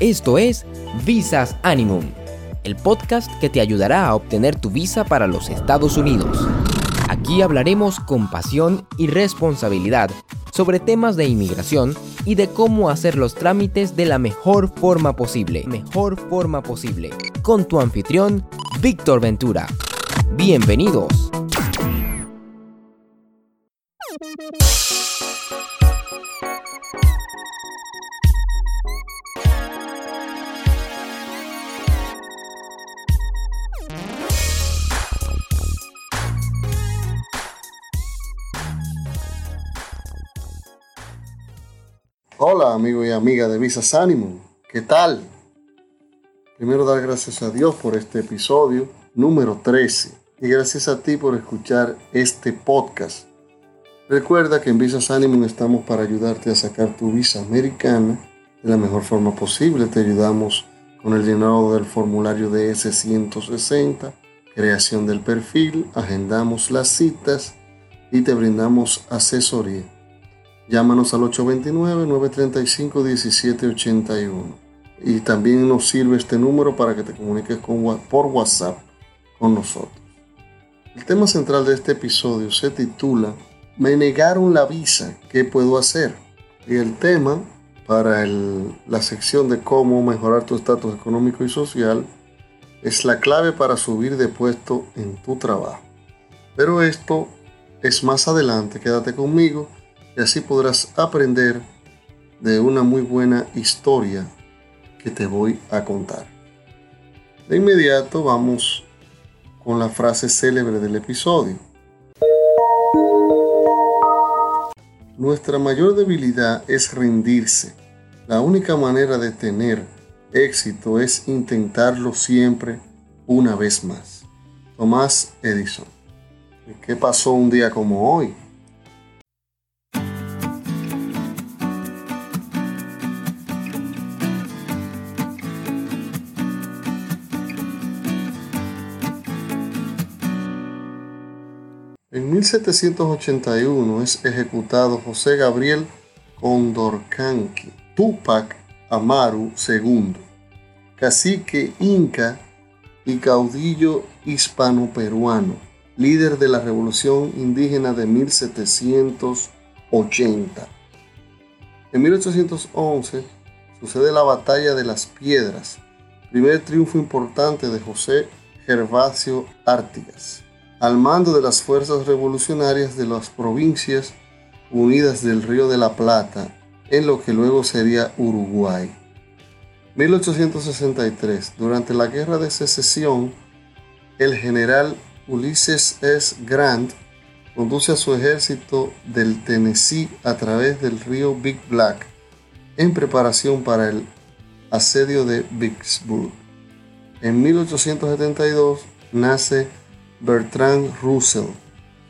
Esto es Visas Animum, el podcast que te ayudará a obtener tu visa para los Estados Unidos. Aquí hablaremos con pasión y responsabilidad sobre temas de inmigración y de cómo hacer los trámites de la mejor forma posible. Mejor forma posible. Con tu anfitrión, Víctor Ventura. Bienvenidos. Amigo y amiga de Visas Animum, ¿qué tal? Primero dar gracias a Dios por este episodio número 13 y gracias a ti por escuchar este podcast. Recuerda que en Visas Animum estamos para ayudarte a sacar tu visa americana de la mejor forma posible. Te ayudamos con el llenado del formulario de S160, creación del perfil, agendamos las citas y te brindamos asesoría. Llámanos al 829-935-1781. Y también nos sirve este número para que te comuniques con, por WhatsApp con nosotros. El tema central de este episodio se titula Me negaron la visa, ¿qué puedo hacer? Y el tema para la sección de cómo mejorar tu estatus económico y social es la clave para subir de puesto en tu trabajo. Pero esto es más adelante, quédate conmigo y así podrás aprender de una muy buena historia que te voy a contar. De inmediato vamos con la frase célebre del episodio. Nuestra mayor debilidad es rendirse. La única manera de tener éxito es intentarlo siempre una vez más. Tomás Edison. ¿Qué pasó un día como hoy? En 1781 es ejecutado José Gabriel Condorcanqui, Tupac Amaru II, cacique inca y caudillo hispano-peruano, líder de la revolución indígena de 1780. En 1811 sucede la Batalla de las Piedras, primer triunfo importante de José Gervasio Artigas al mando de las fuerzas revolucionarias de las provincias unidas del Río de la Plata, en lo que luego sería Uruguay. 1863. Durante la Guerra de Secesión, el general Ulysses S. Grant conduce a su ejército del Tennessee a través del río Big Black en preparación para el asedio de Vicksburg. En 1872 nace Bertrand Russell,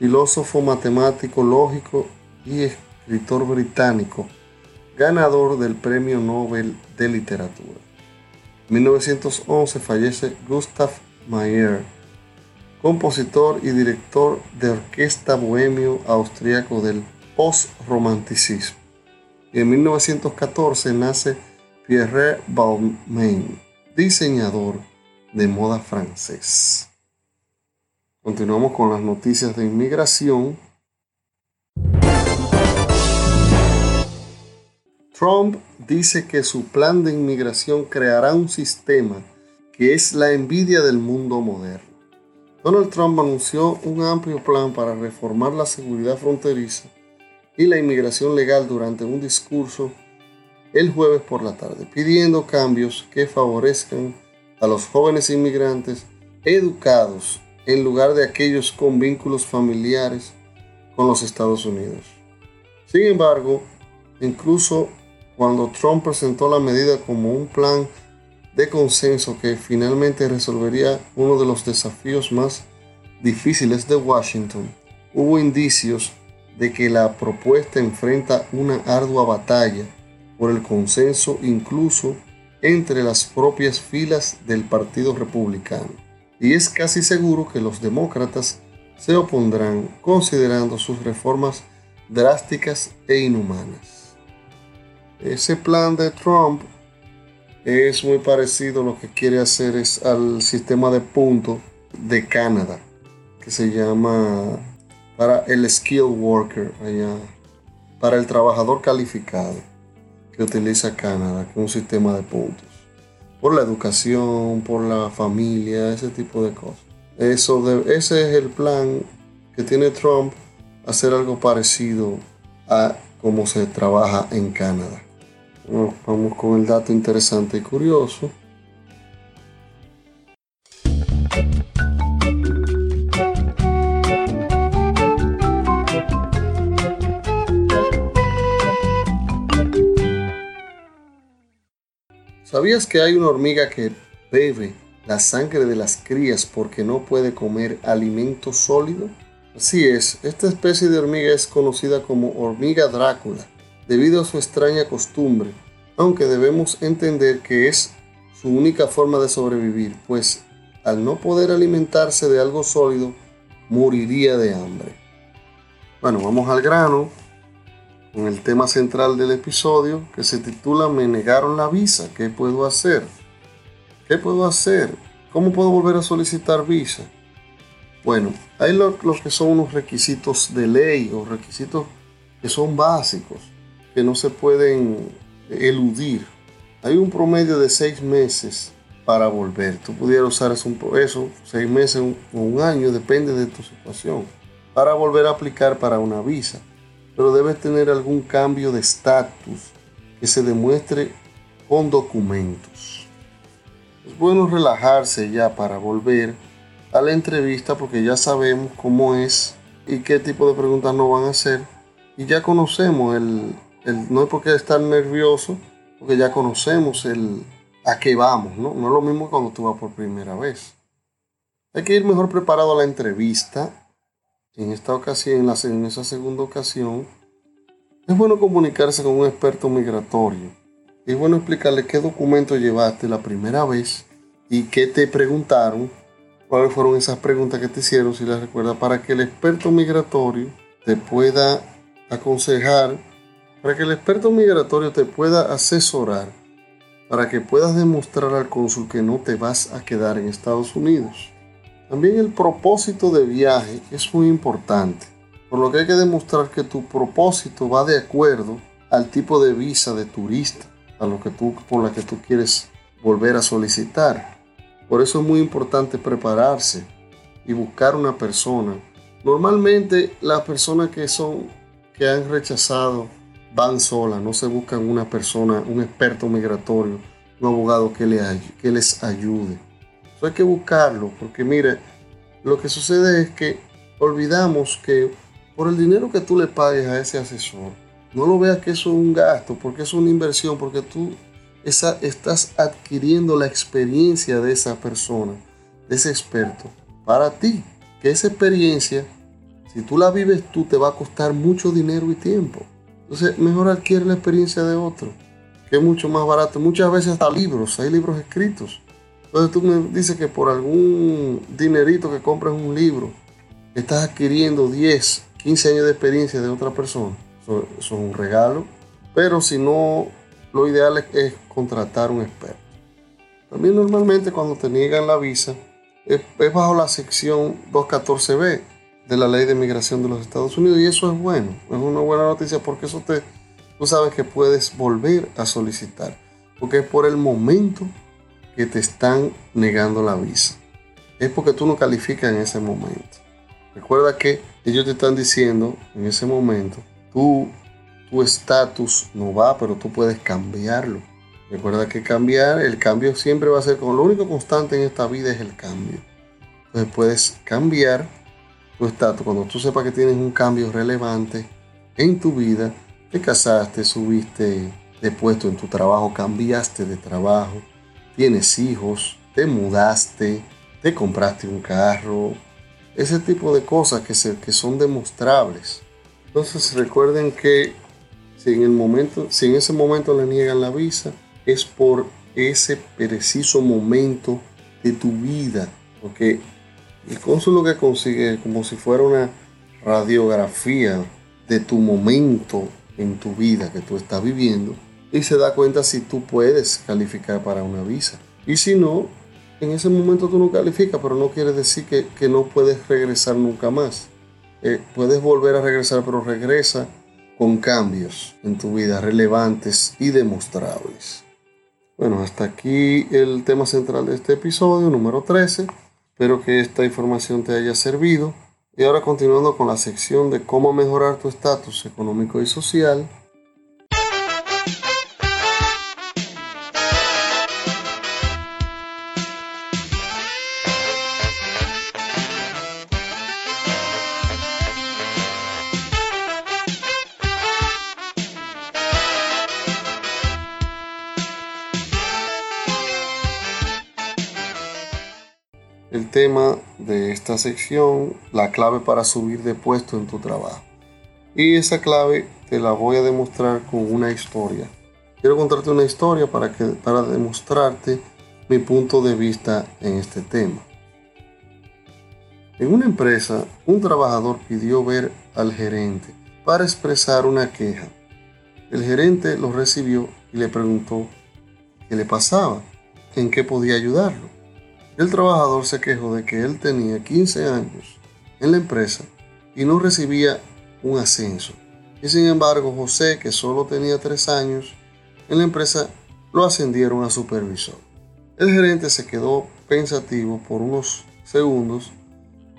filósofo matemático lógico y escritor británico, ganador del Premio Nobel de Literatura. En 1911 fallece Gustav Mahler, compositor y director de orquesta bohemio austriaco del post-romanticismo. Y en 1914 nace Pierre Balmain, diseñador de moda francés. Continuamos con las noticias de inmigración. Trump dice que su plan de inmigración creará un sistema que es la envidia del mundo moderno. Donald Trump anunció un amplio plan para reformar la seguridad fronteriza y la inmigración legal durante un discurso el jueves por la tarde, pidiendo cambios que favorezcan a los jóvenes inmigrantes educados en lugar de aquellos con vínculos familiares con los Estados Unidos. Sin embargo, incluso cuando Trump presentó la medida como un plan de consenso que finalmente resolvería uno de los desafíos más difíciles de Washington, hubo indicios de que la propuesta enfrenta una ardua batalla por el consenso incluso entre las propias filas del Partido Republicano y es casi seguro que los demócratas se opondrán considerando sus reformas drásticas e inhumanas. Ese plan de Trump es muy parecido lo que quiere hacer es al sistema de puntos de Canadá, que se llama para el skill worker allá, para el trabajador calificado que utiliza Canadá, con un sistema de puntos. Por la educación, por la familia, ese tipo de cosas. Eso ese es el plan que tiene Trump, hacer algo parecido a cómo se trabaja en Canadá. vamos con el dato interesante y curioso. ¿Sabías que hay una hormiga que bebe la sangre de las crías porque no puede comer alimento sólido? Así es, esta especie de hormiga es conocida como hormiga Drácula debido a su extraña costumbre, aunque debemos entender que es su única forma de sobrevivir, pues al no poder alimentarse de algo sólido, moriría de hambre. Bueno, vamos al grano con el tema central del episodio que se titula Me negaron la visa, ¿qué puedo hacer? ¿Qué puedo hacer? ¿Cómo puedo volver a solicitar visa? Bueno, hay lo, que son unos requisitos de ley o requisitos que son básicos, que no se pueden eludir. Hay un promedio de seis meses para volver. Tú pudieras usar eso, eso seis meses o un año, depende de tu situación, para volver a aplicar para una visa pero debe tener algún cambio de estatus que se demuestre con documentos. Es bueno relajarse ya para volver a la entrevista porque ya sabemos cómo es y qué tipo de preguntas nos van a hacer y ya conocemos el, no es porque estar nervioso, porque ya conocemos el a qué vamos, ¿no? No es lo mismo cuando tú vas por primera vez. Hay que ir mejor preparado a la entrevista en esta ocasión, en, esa segunda ocasión, es bueno comunicarse con un experto migratorio. Es bueno explicarle qué documento llevaste la primera vez y qué te preguntaron, cuáles fueron esas preguntas que te hicieron, si las recuerdas, para que el experto migratorio te pueda aconsejar, para que el experto migratorio te pueda asesorar, para que puedas demostrar al cónsul que no te vas a quedar en Estados Unidos. También el propósito de viaje es muy importante, por lo que hay que demostrar que tu propósito va de acuerdo al tipo de visa de turista a lo que tú, por la que tú quieres volver a solicitar. Por eso es muy importante prepararse y buscar una persona. Normalmente las personas que son que han rechazado van solas, no se buscan una persona, un experto migratorio, un abogado que, que les ayude hay que buscarlo, porque mire, lo que sucede es que olvidamos que por el dinero que tú le pagues a ese asesor, no lo veas que eso es un gasto, porque es una inversión, porque tú esa, estás adquiriendo la experiencia de esa persona, de ese experto, para ti. Que esa experiencia, si tú la vives tú, te va a costar mucho dinero y tiempo. Entonces, mejor adquiere la experiencia de otro, que es mucho más barato. Muchas veces hasta libros, hay libros escritos entonces tú me dices que por algún dinerito que compras un libro, estás adquiriendo 10, 15 años de experiencia de otra persona. Eso, es un regalo. Pero si no, lo ideal es, contratar un experto. También normalmente cuando te niegan la visa, es, bajo la sección 214b de la ley de migración de los Estados Unidos y eso es bueno, es una buena noticia porque eso te, tú sabes que puedes volver a solicitar, porque es por el momento que te están negando la visa. Es porque tú no calificas en ese momento. Recuerda que ellos te están diciendo en ese momento, tú, tu estatus no va, pero tú puedes cambiarlo. Recuerda que cambiar, el cambio siempre va a ser como lo único constante en esta vida es el cambio. Entonces puedes cambiar tu estatus cuando tú sepas que tienes un cambio relevante en tu vida, te casaste, subiste de puesto en tu trabajo, cambiaste de trabajo, tienes hijos, te mudaste, te compraste un carro, ese tipo de cosas que, se, que son demostrables. Entonces recuerden que si en, el momento, si en ese momento le niegan la visa, es por ese preciso momento de tu vida. Porque el cónsul lo que consigue como si fuera una radiografía de tu momento en tu vida que tú estás viviendo y se da cuenta si tú puedes calificar para una visa. Y si no, en ese momento tú no calificas, pero no quiere decir que, no puedes regresar nunca más. Eh, puedes volver a regresar, pero regresa con cambios en tu vida relevantes y demostrables. Bueno, hasta aquí el tema central de este episodio número 13. Espero que esta información te haya servido. Y ahora continuando con la sección de cómo mejorar tu estatus económico y social, el tema de esta sección, la clave para subir de puesto en tu trabajo. Y esa clave te la voy a demostrar con una historia. Quiero contarte una historia para, que, para demostrarte mi punto de vista en este tema. En una empresa, un trabajador pidió ver al gerente para expresar una queja. El gerente lo recibió y le preguntó qué le pasaba, en qué podía ayudarlo. El trabajador se quejó de que él tenía 15 años en la empresa y no recibía un ascenso. Y sin embargo, José, que solo tenía 3 años en la empresa, lo ascendieron a supervisor. El gerente se quedó pensativo por unos segundos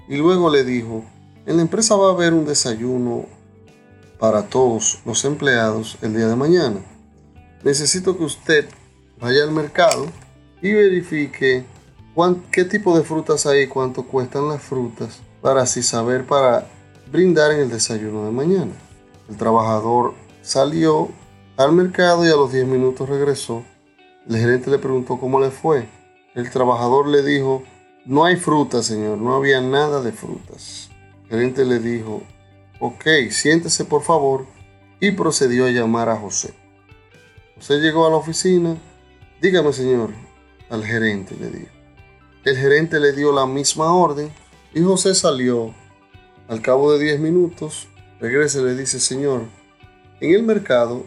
y luego le dijo, en la empresa va a haber un desayuno para todos los empleados el día de mañana. Necesito que usted vaya al mercado y verifique qué tipo de frutas hay y cuánto cuestan las frutas para así saber para brindar en el desayuno de mañana. El trabajador salió al mercado y a los 10 minutos regresó. El gerente le preguntó cómo le fue. El trabajador le dijo, no hay frutas, señor, no había nada de frutas. El gerente le dijo, ok, siéntese por favor, y procedió a llamar a José. José llegó a la oficina, dígame, señor, al gerente le dijo. El gerente le dio la misma orden y José salió. Al cabo de 10 minutos, regresa y le dice, Señor, en el mercado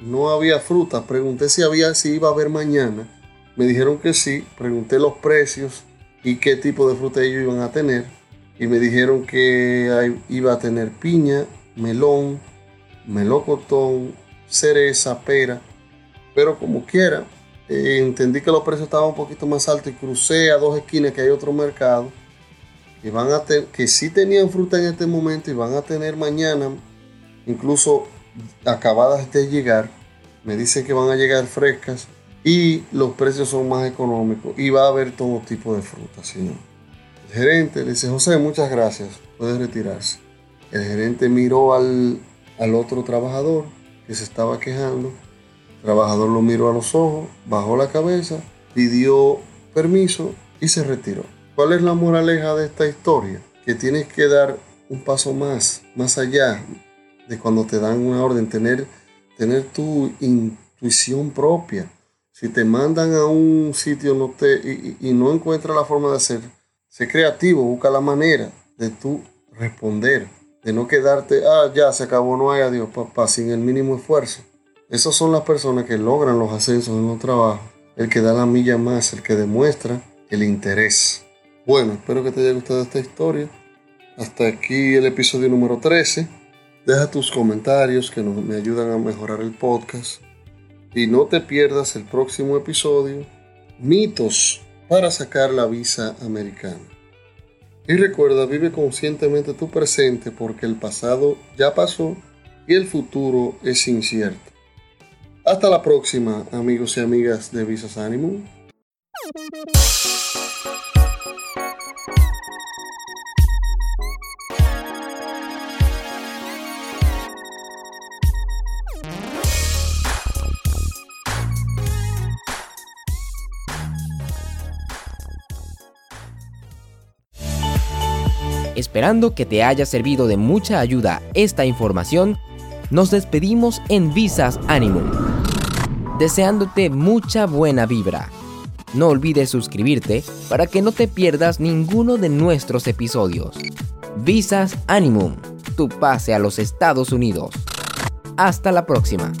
no había fruta. Pregunté si había, si iba a haber mañana. Me dijeron que sí. Pregunté los precios y qué tipo de fruta ellos iban a tener. Y me dijeron que iba a tener piña, melón, melocotón, cereza, pera. Pero como quiera, eh, entendí que los precios estaban un poquito más altos y crucé a dos esquinas que hay otro mercado que, van a que sí tenían fruta en este momento y van a tener mañana, incluso acabadas de llegar. Me dicen que van a llegar frescas y los precios son más económicos y va a haber todo tipo de fruta. El gerente le dice, José, muchas gracias, puede retirarse. El gerente miró al, al otro trabajador que se estaba quejando trabajador lo miró a los ojos, bajó la cabeza, pidió permiso y se retiró. ¿Cuál es la moraleja de esta historia? Que tienes que dar un paso más, más allá de cuando te dan una orden, tener, tener tu intuición propia. Si te mandan a un sitio no te, y, y no encuentras la forma de hacer, sé creativo, busca la manera de tú responder, de no quedarte, ah, ya se acabó, no hay adiós, papá, sin el mínimo esfuerzo. Esas son las personas que logran los ascensos en los trabajos, el que da la milla más, el que demuestra el interés. Bueno, espero que te haya gustado esta historia. Hasta aquí el episodio número 13. Deja tus comentarios que me ayudan a mejorar el podcast. Y no te pierdas el próximo episodio, mitos para sacar la visa americana. Y recuerda, vive conscientemente tu presente porque el pasado ya pasó y el futuro es incierto. Hasta la próxima, amigos y amigas de Visas Animum. Esperando que te haya servido de mucha ayuda esta información, nos despedimos en Visas Animum deseándote mucha buena vibra. No olvides suscribirte para que no te pierdas ninguno de nuestros episodios. Visas Animum, tu pase a los Estados Unidos. Hasta la próxima.